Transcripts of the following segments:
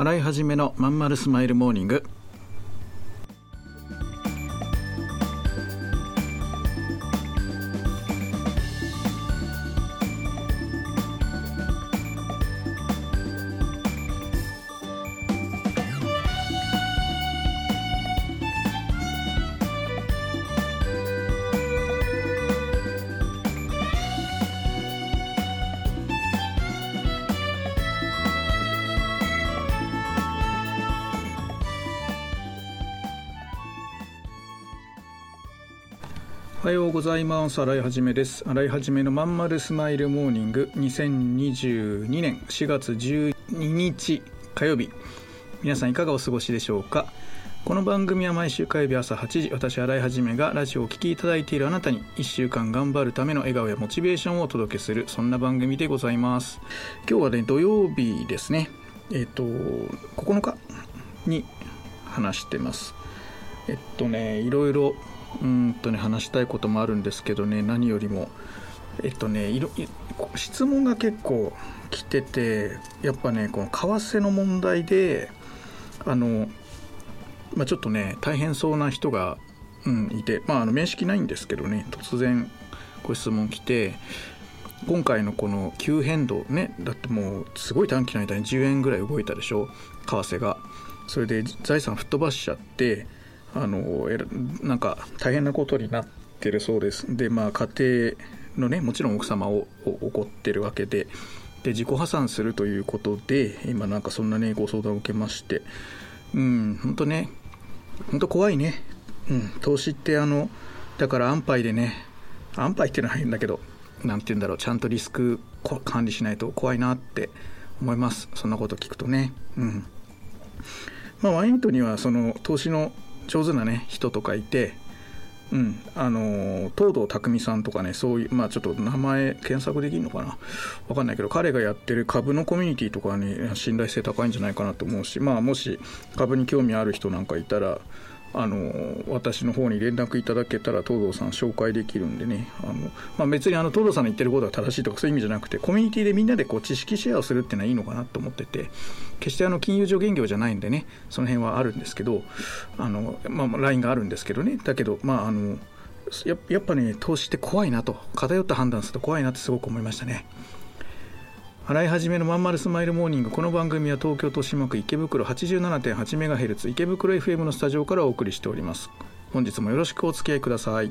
洗い始めのまんまるスマイルモーニング。おはようございます。洗いはじめです。洗いはじめのまんまるスマイルモーニング。2022年4月12日火曜日。皆さんいかがお過ごしでしょうか？この番組は毎週火曜日朝8時私洗いはじめがラジオを聴きいただいているあなたに1週間頑張るための笑顔やモチベーションをお届けするそんな番組でございます。今日はね土曜日ですね。えっ、と9日に話してます。えっとねいろいろうんとね話したいこともあるんですけどね何よりもえっとねいろ質問が結構来ててやっぱねこの為替の問題であの、まあ、ちょっとね大変そうな人が、うん、いてまああの面識ないんですけどね突然ご質問来て今回のこの急変動ねだってもうすごい短期の間に10円ぐらい動いたでしょ為替が。それで財産吹っ飛ばしちゃってあのなんか大変なことになってるそうです。でまあ家庭のねもちろん奥様を怒ってるわけで。で自己破産するということで今なんかそんなねご相談を受けまして。うん本当ね本当怖いね、うん、投資ってあのだから安牌でね安牌っていうのは変だけど何て言うんだろうちゃんとリスク管理しないと怖いなって思います。そんなこと聞くとね。うん。まあワイントにはその投資の上手なね人とかいてうん、あの東堂匠さんとかねそういうまあちょっと名前検索できるのかな？分かんないけど彼がやってる株のコミュニティとかに信頼性高いんじゃないかなと思うしまあもし株に興味ある人なんかいたらあの私の方に連絡いただけたら東堂さん紹介できるんでね。あの、まあ、別にあの東堂さんの言ってることが正しいとかそういう意味じゃなくてコミュニティでみんなでこう知識シェアをするっていうのはいいのかなと思ってて。決してあの金融上限業じゃないんでね。その辺はあるんですけどあの、まあ、ラインがあるんですけどね。だけどまああのやっぱね投資って怖いなと。偏った判断すると怖いなってすごく思いましたね。洗い始めのまんまるスマイルモーニング。この番組は東京都島区池袋87.8メガヘルツ池袋 FM のスタジオからお送りしております。本日もよろしくお付き合いください。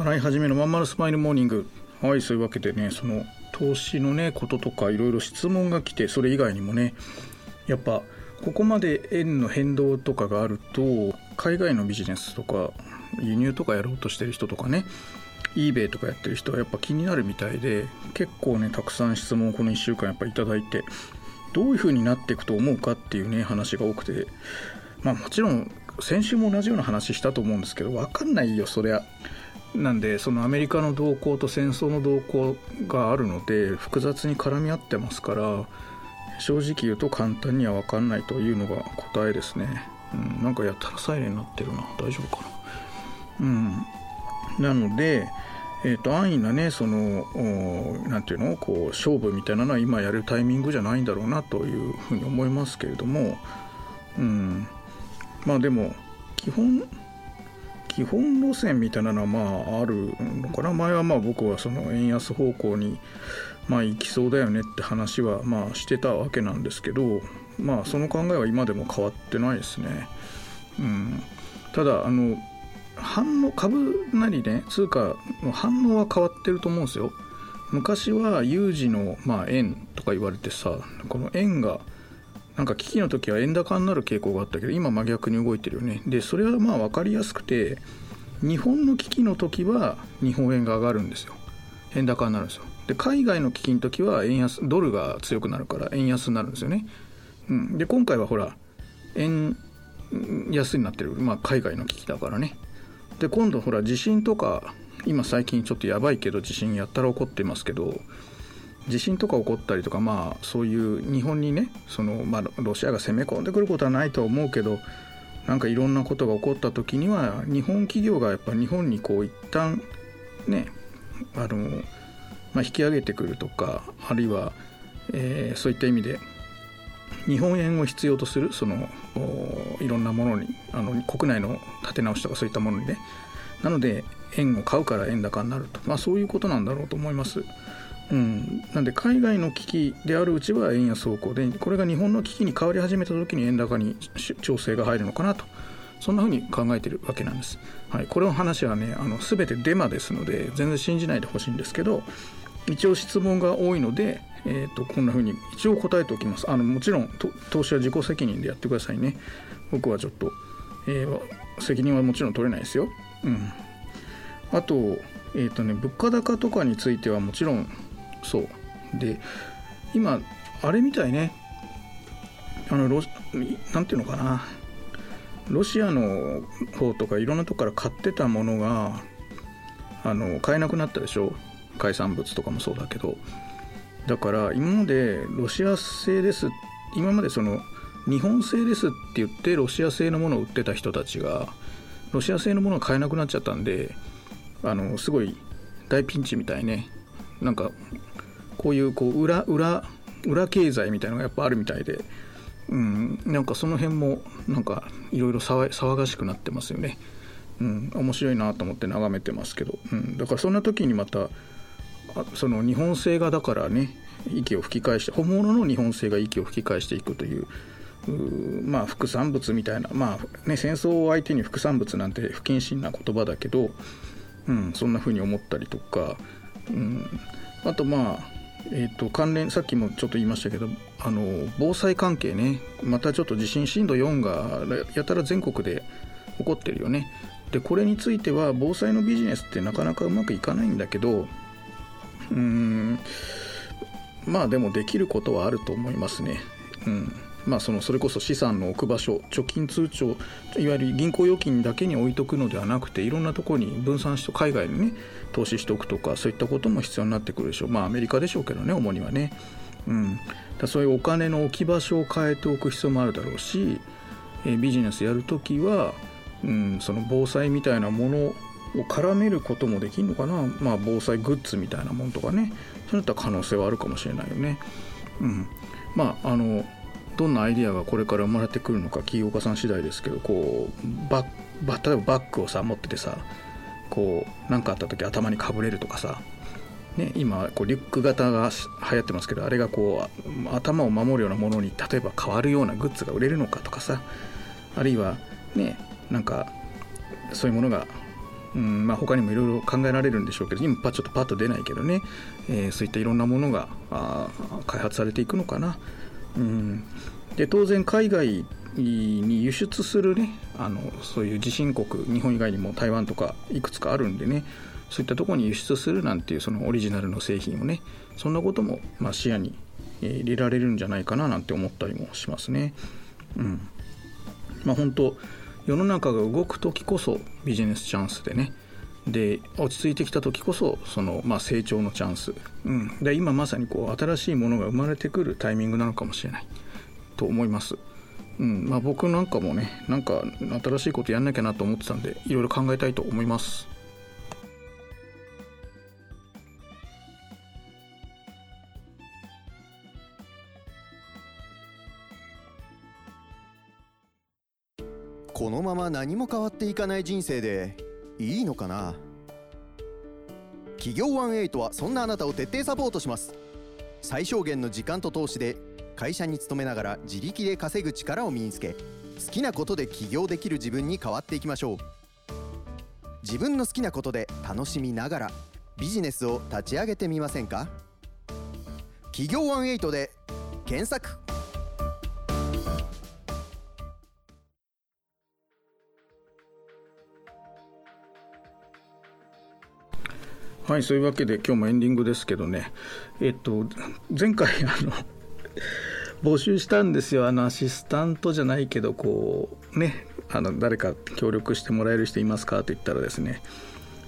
洗い始めのまんまるスマイルモーニング。はいそういうわけでねその投資のねこととかいろいろ質問が来てそれ以外にもねやっぱここまで円の変動とかがあると海外のビジネスとか輸入とかやろうとしてる人とかね eBay とかやってる人はやっぱ気になるみたいで結構ねたくさん質問をこの1週間やっぱ頂いてどういう風になっていくと思うかっていうね話が多くてまあもちろん先週も同じような話したと思うんですけど分かんないよそりゃ。なんでそのアメリカの動向と戦争の動向があるので複雑に絡み合ってますから正直言うと簡単には分かんないというのが答えですね、うん、なんかやったらサイレンになってるな。大丈夫かな。うん。なので、えーと、安易なねその何ていうの？こう勝負みたいなのは今やるタイミングじゃないんだろうなというふうに思いますけれども、うん、まあでも基本基本路線みたいなのはまああるのかな前はまあ僕はその円安方向にまあ行きそうだよねって話はまあしてたわけなんですけどまあその考えは今でも変わってないですね。うん、ただあの反応株なりね通貨の反応は変わってると思うんですよ。昔は有事の、まあ、円とか言われてさこの円がなんか危機の時は円高になる傾向があったけど今真逆に動いてるよね。でそれはまあ分かりやすくて日本の危機の時は日本円が上がるんですよ。円高になるんですよ。で海外の危機の時は円安ドルが強くなるから円安になるんですよね、うん、で今回はほら円安になってる、まあ、海外の危機だからね。で今度ほら地震とか今最近ちょっとやばいけど地震やったら起こってますけど地震とか起こったりとかまあそういう日本にねその、まあ、ロシアが攻め込んでくることはないとは思うけどなんかいろんなことが起こった時には日本企業がやっぱ日本にこう一旦ねあの、まあ、引き上げてくるとかあるいは、えー、そういった意味で日本円を必要とするそのいろんなものにあの国内の立て直しとかそういったものにねなので円を買うから円高になると、まあ、そういうことなんだろうと思います。うん、なんで海外の危機であるうちは円安方向でこれが日本の危機に変わり始めた時に円高に調整が入るのかなと。そんなふうに考えてるわけなんです。はい、これの話はねあの全てデマですので全然信じないでほしいんですけど一応質問が多いので、えーと、こんなふうに一応答えておきます。あのもちろん投資は自己責任でやってくださいね。僕はちょっと、えー、責任はもちろん取れないですよ。うん。あとえ、ー、とね物価高とかについてはもちろんそう。で今あれみたいね。あのロなんていうのかな。ロシアの方とかいろんなとこから買ってたものがあの買えなくなったでしょ。海産物とかもそうだけど。だから今までロシア製です。今までその日本製ですって言ってロシア製のものを売ってた人たちがロシア製のものが買えなくなっちゃったんであのすごい大ピンチみたいね。なんかこういうこう裏裏裏経済みたいなのがやっぱあるみたいで、うん、なんかその辺もなんかいろいろ騒がしくなってますよね。うん、面白いなと思って眺めてますけど、うん、だからそんな時にまたその日本製がだからね息を吹き返して本物の日本製が息を吹き返していくというまあ副産物みたいなまあね戦争を相手に副産物なんて不謹慎な言葉だけど、うん、そんな風に思ったりとか、うん、あとまあえーと、関連さっきもちょっと言いましたけどあの防災関係ね。またちょっと地震震度4がやたら全国で起こってるよね。でこれについては防災のビジネスってなかなかうまくいかないんだけどうん。まあでもできることはあると思いますね。うん。まあ、そのそれこそ資産の置く場所貯金通帳いわゆる銀行預金だけに置いとくのではなくていろんなところに分散して海外にね投資しておくとかそういったことも必要になってくるでしょう。まあアメリカでしょうけどね主にはね、うん、だそういうお金の置き場所を変えておく必要もあるだろうし、えビジネスやるときは、うん、その防災みたいなものを絡めることもできるのかな、まあ、防災グッズみたいなものとかね。そういった可能性はあるかもしれないよね。うん、まああのどんなアイデアがこれから生まれてくるのか起業家さん次第ですけどこうババ例えばバッグをさ持っててさこう何かあった時頭にかぶれるとかさ、ね、今こうリュック型が流行ってますけどあれがこう頭を守るようなものに例えば変わるようなグッズが売れるのかとかさあるいはねなんかそういうものがうんまあ、他にもいろいろ考えられるんでしょうけど今ちょっとパッと出ないけどね、えー、そういったいろんなものがあ開発されていくのかな。うんで当然海外に輸出するねあのそういう地震国日本以外にも台湾とかいくつかあるんでねそういったところに輸出するなんていうそのオリジナルの製品をねそんなこともま視野に入れられるんじゃないかななんて思ったりもしますね。うん。まあ、本当世の中が動く時こそビジネスチャンスでねで落ち着いてきた時こそその、まあ、成長のチャンス、うん、で今まさにこう新しいものが生まれてくるタイミングなのかもしれない。と思います。うんまあ、僕なんかもねなんか新しいことやんなきゃなと思ってたんでいろいろ考えたいと思います。このまま何も変わっていかない人生でいいのかな？企業ワンエイトはそんなあなたを徹底サポートします最小限の時間と投資で会社に勤めながら自力で稼ぐ力を身につけ好きなことで起業できる自分に変わっていきましょう。自分の好きなことで楽しみながらビジネスを立ち上げてみませんか？企業18で検索。はいそういうわけで今日もエンディングですけどね。えっと前回あの募集したんですよ。あのアシスタントじゃないけどこうねあの誰か協力してもらえる人いますかと言ったらですね、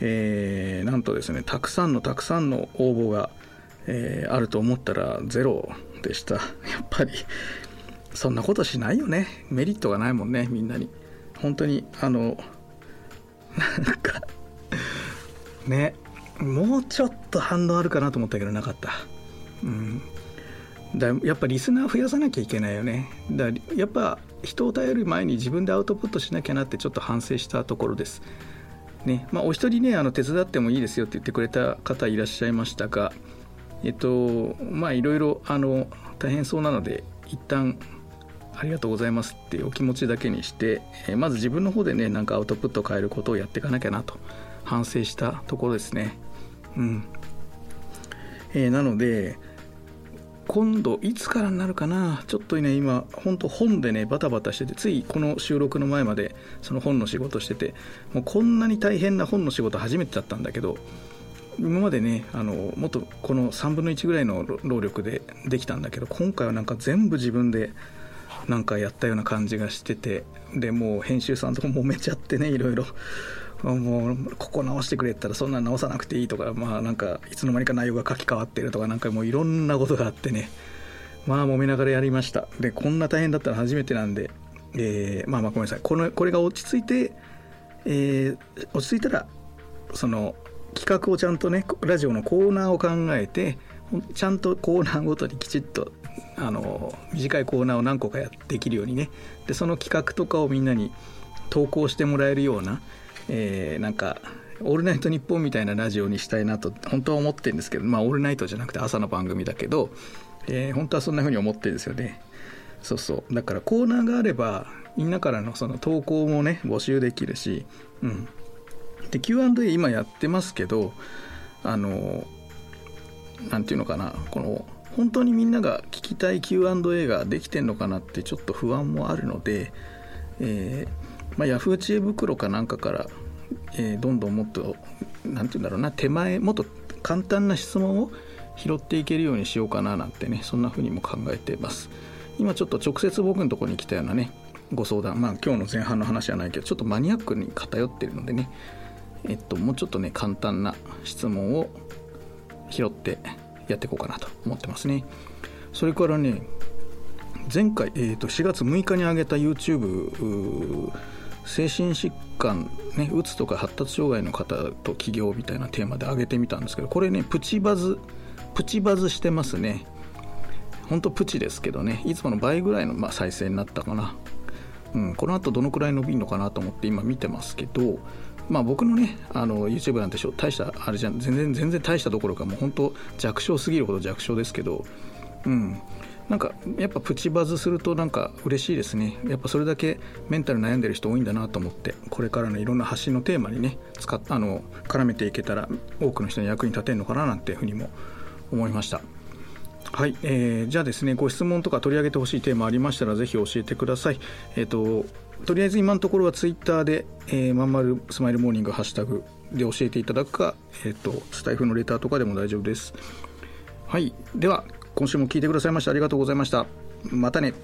えー、なんとですねたくさんのたくさんの応募が、えー、あると思ったらゼロでした。やっぱりそんなことしないよね。メリットがないもんねみんなに。本当にあの なんかねもうちょっと反応あるかなと思ったけどなかった。うん。だやっぱリスナー増やさなきゃいけないよねだやっぱ人を頼る前に自分でアウトプットしなきゃなってちょっと反省したところです。ねまあ、お一人ねあの手伝ってもいいですよって言ってくれた方いらっしゃいましたがえっとまあいろいろあの大変そうなので一旦ありがとうございますっていうお気持ちだけにして、えまず自分の方でねなんかアウトプットを変えることをやっていかなきゃなと反省したところですね。うんえー、なので今度いつからになるかな？ちょっとね今本当本でねバタバタしててついこの収録の前までその本の仕事しててもうこんなに大変な本の仕事初めてだったんだけど今までねあのもっとこの3分の1ぐらいの労力でできたんだけど今回はなんか全部自分でなんかやったような感じがしててでもう編集さんとも揉めちゃってねいろいろ。もうここ直してくれったらそんな直さなくていいとかまあなんかいつの間にか内容が書き換わってるとかなんかもういろんなことがあってね。まあ揉めながらやりました。でこんな大変だったら初めてなんで、えー、まあまあごめんなさい。このこれが落ち着いて、えー、落ち着いたらその企画をちゃんとねラジオのコーナーを考えてちゃんとコーナーごとにきちっとあの短いコーナーを何個かやできるようにね。でその企画とかをみんなに投稿してもらえるようなえー、なんか「オールナイトニッポン」みたいなラジオにしたいなと本当は思ってるんですけどまあオールナイトじゃなくて朝の番組だけど、えー、本当はそんな風に思ってるんですよね。そうそう。だからコーナーがあればみんなからのその投稿もね募集できるしうん。で Q&A 今やってますけどあの何て言うのかなこの本当にみんなが聞きたい Q&A ができてんのかなってちょっと不安もあるので、えーまあ、ヤフー知恵袋かなんかから、えー、どんどんもっと何て言うんだろうな手前もっと簡単な質問を拾っていけるようにしようかななんてねそんな風にも考えています。今ちょっと直接僕のところに来たようなねご相談。まあ今日の前半の話じゃないけどちょっとマニアックに偏ってるのでねえっともうちょっとね簡単な質問を拾ってやっていこうかなと思ってますね。それからね前回、えー、と4月6日に上げた YouTube 精神疾患、ね、うつとか発達障害の方と起業みたいなテーマで上げてみたんですけどこれねプチバズプチバズしてますね。ほんとプチですけどね。いつもの倍ぐらいの、まあ、再生になったかな、うん、この後どのくらい伸びるのかなと思って今見てますけどまあ僕のねあの YouTube なんて大したあれじゃん全然全然大したどころかもう本当弱小すぎるほど弱小ですけどうん。なんかやっぱプチバズするとなんか嬉しいですね。やっぱそれだけメンタル悩んでる人多いんだなと思って。これからのいろんな発信のテーマにね使っあの絡めていけたら多くの人に役に立てるのかななんていうふうにも思いました。はい、えー、じゃあですねご質問とか取り上げてほしいテーマありましたらぜひ教えてください。えっ、ー、ととりあえず今のところはツイッターで、えー、まんまるスマイルモーニングハッシュタグで教えていただくか、えっ、ー、とスタイフのレターとかでも大丈夫です。はいでは今週も聞いてくださいましてありがとうございました。またね。